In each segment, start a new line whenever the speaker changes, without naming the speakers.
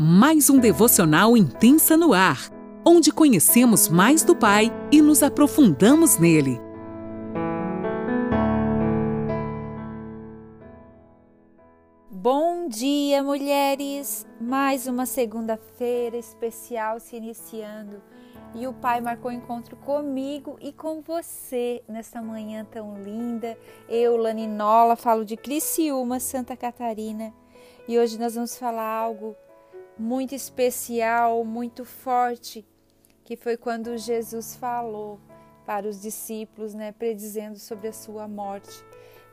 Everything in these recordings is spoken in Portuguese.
mais um devocional intensa no ar, onde conhecemos mais do Pai e nos aprofundamos nele.
Bom dia, mulheres! Mais uma segunda-feira especial se iniciando e o Pai marcou encontro comigo e com você nesta manhã tão linda. Eu, Laninola, falo de Criciúma, Santa Catarina e hoje nós vamos falar algo muito especial, muito forte, que foi quando Jesus falou para os discípulos, né, predizendo sobre a sua morte.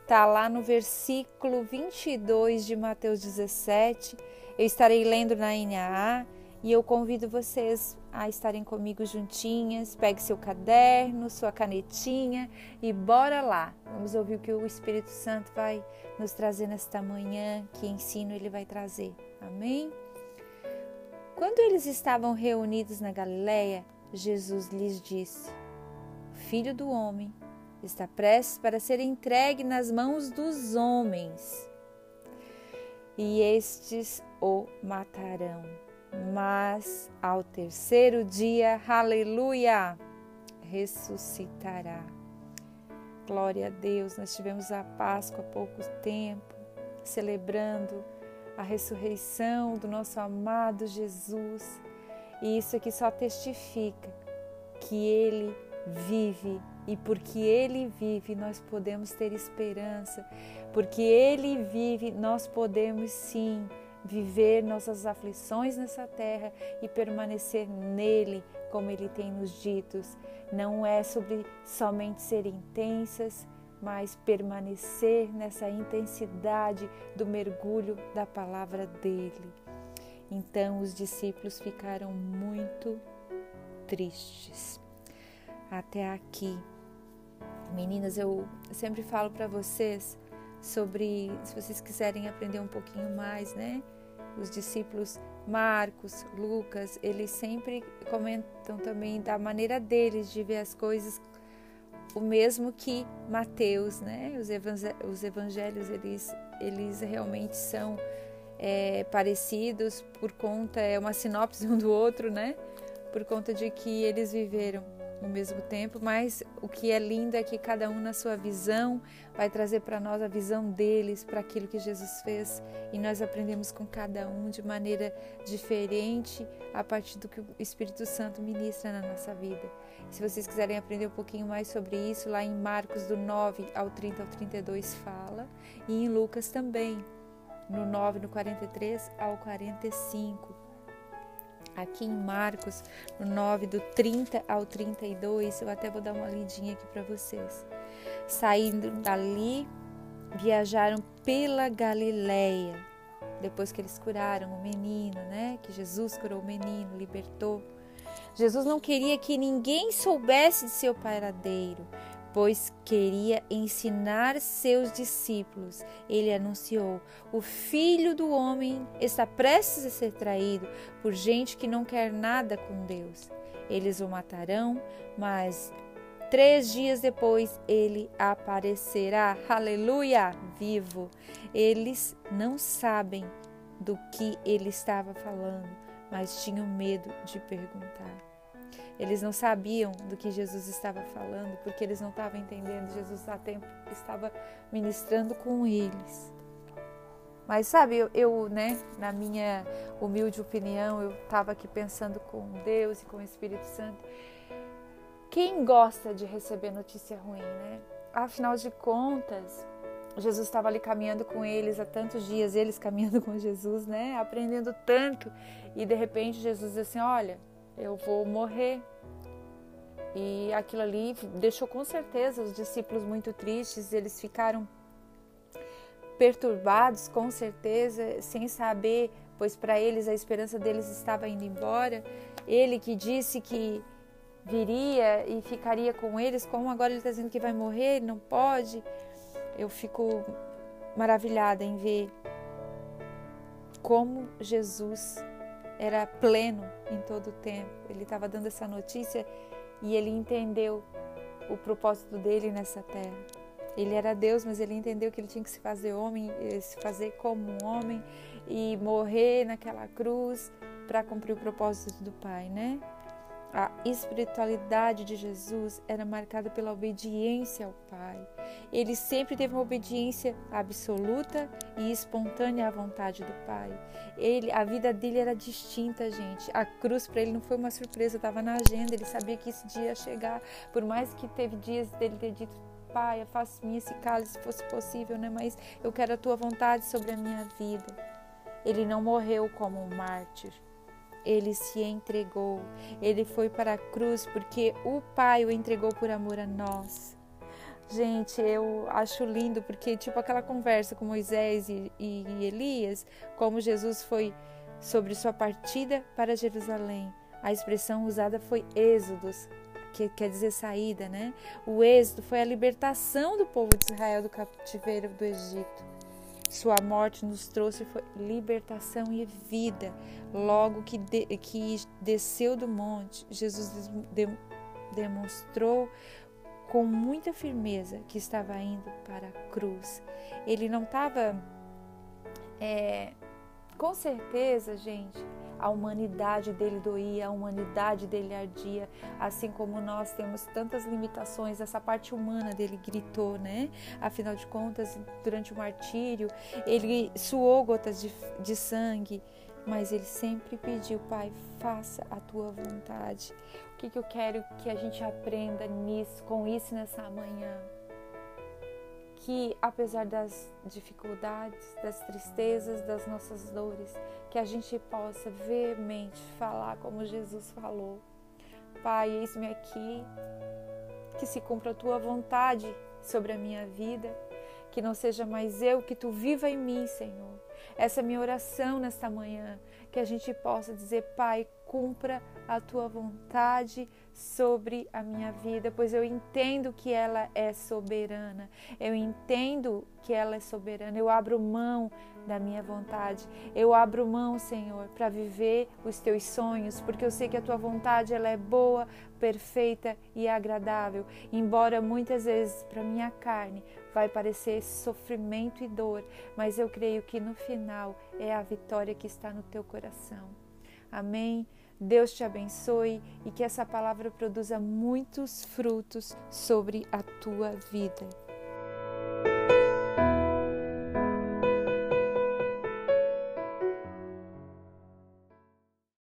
Tá lá no versículo 22 de Mateus 17. Eu estarei lendo na NAA e eu convido vocês a estarem comigo juntinhas. Pegue seu caderno, sua canetinha e bora lá. Vamos ouvir o que o Espírito Santo vai nos trazer nesta manhã, que ensino ele vai trazer. Amém? Quando eles estavam reunidos na Galiléia, Jesus lhes disse: O filho do homem está prestes para ser entregue nas mãos dos homens, e estes o matarão. Mas ao terceiro dia, aleluia, ressuscitará. Glória a Deus, nós tivemos a Páscoa há pouco tempo, celebrando a ressurreição do nosso amado Jesus. E isso aqui só testifica que Ele vive e porque Ele vive nós podemos ter esperança, porque Ele vive nós podemos sim viver nossas aflições nessa terra e permanecer nele, como Ele tem nos ditos. Não é sobre somente ser intensas, mas permanecer nessa intensidade do mergulho da palavra dele. Então os discípulos ficaram muito tristes. Até aqui. Meninas, eu sempre falo para vocês sobre, se vocês quiserem aprender um pouquinho mais, né? Os discípulos Marcos, Lucas, eles sempre comentam também da maneira deles de ver as coisas o mesmo que Mateus, né? Os, os evangelhos eles, eles realmente são é, parecidos por conta é uma sinopse um do outro, né? Por conta de que eles viveram no mesmo tempo, mas o que é lindo é que cada um na sua visão vai trazer para nós a visão deles para aquilo que Jesus fez e nós aprendemos com cada um de maneira diferente a partir do que o Espírito Santo ministra na nossa vida. Se vocês quiserem aprender um pouquinho mais sobre isso, lá em Marcos do 9 ao 30 ao 32 fala e em Lucas também, no 9 no 43 ao 45 aqui em Marcos, no 9, do 30 ao 32, eu até vou dar uma lidinha aqui para vocês. Saindo dali, viajaram pela Galileia, depois que eles curaram o menino, né? Que Jesus curou o menino, libertou. Jesus não queria que ninguém soubesse de seu paradeiro, pois queria ensinar seus discípulos. Ele anunciou: O filho do homem está prestes a ser traído por gente que não quer nada com Deus. Eles o matarão, mas três dias depois ele aparecerá. Aleluia! Vivo. Eles não sabem do que ele estava falando, mas tinham medo de perguntar. Eles não sabiam do que Jesus estava falando, porque eles não estavam entendendo. Jesus há tempo estava ministrando com eles. Mas sabe, eu, eu né, na minha humilde opinião, eu estava aqui pensando com Deus e com o Espírito Santo. Quem gosta de receber notícia ruim, né? Afinal de contas, Jesus estava ali caminhando com eles há tantos dias, eles caminhando com Jesus, né? Aprendendo tanto. E de repente Jesus diz assim: Olha, eu vou morrer. E aquilo ali deixou com certeza os discípulos muito tristes, eles ficaram perturbados, com certeza, sem saber, pois para eles a esperança deles estava indo embora. Ele que disse que viria e ficaria com eles, como agora ele está dizendo que vai morrer, não pode. Eu fico maravilhada em ver como Jesus era pleno em todo o tempo. Ele estava dando essa notícia e ele entendeu o propósito dele nessa terra. Ele era Deus, mas ele entendeu que ele tinha que se fazer homem, eh, se fazer como um homem e morrer naquela cruz para cumprir o propósito do Pai, né? A espiritualidade de Jesus era marcada pela obediência ao Pai. Ele sempre teve uma obediência absoluta e espontânea à vontade do Pai. Ele, a vida dele era distinta, gente. A cruz para ele não foi uma surpresa, estava na agenda. Ele sabia que esse dia ia chegar. Por mais que teve dias dele ter dito Pai, afaste-me esse cálice se fosse possível, né? Mas eu quero a tua vontade sobre a minha vida. Ele não morreu como um mártir ele se entregou. Ele foi para a cruz porque o Pai o entregou por amor a nós. Gente, eu acho lindo porque, tipo, aquela conversa com Moisés e, e, e Elias, como Jesus foi sobre sua partida para Jerusalém. A expressão usada foi êxodos, que quer dizer saída, né? O êxodo foi a libertação do povo de Israel do cativeiro do Egito. Sua morte nos trouxe libertação e vida. Logo que, de, que desceu do monte, Jesus de, demonstrou com muita firmeza que estava indo para a cruz. Ele não estava. É, com certeza, gente, a humanidade dele doía, a humanidade dele ardia, assim como nós temos tantas limitações, essa parte humana dele gritou, né? Afinal de contas, durante o martírio, ele suou gotas de, de sangue, mas ele sempre pediu, Pai, faça a tua vontade. O que, que eu quero que a gente aprenda nisso, com isso nessa manhã? Que apesar das dificuldades, das tristezas, das nossas dores, que a gente possa veemente falar como Jesus falou. Pai, eis-me aqui, que se cumpra a tua vontade sobre a minha vida, que não seja mais eu, que tu viva em mim, Senhor. Essa é a minha oração nesta manhã, que a gente possa dizer, Pai, cumpra a tua vontade sobre a minha vida, pois eu entendo que ela é soberana. Eu entendo que ela é soberana. Eu abro mão da minha vontade. Eu abro mão, Senhor, para viver os teus sonhos, porque eu sei que a tua vontade ela é boa, perfeita e agradável. Embora muitas vezes para minha carne vai parecer sofrimento e dor, mas eu creio que no final é a vitória que está no teu coração. Amém. Deus te abençoe e que essa palavra produza muitos frutos sobre a tua vida.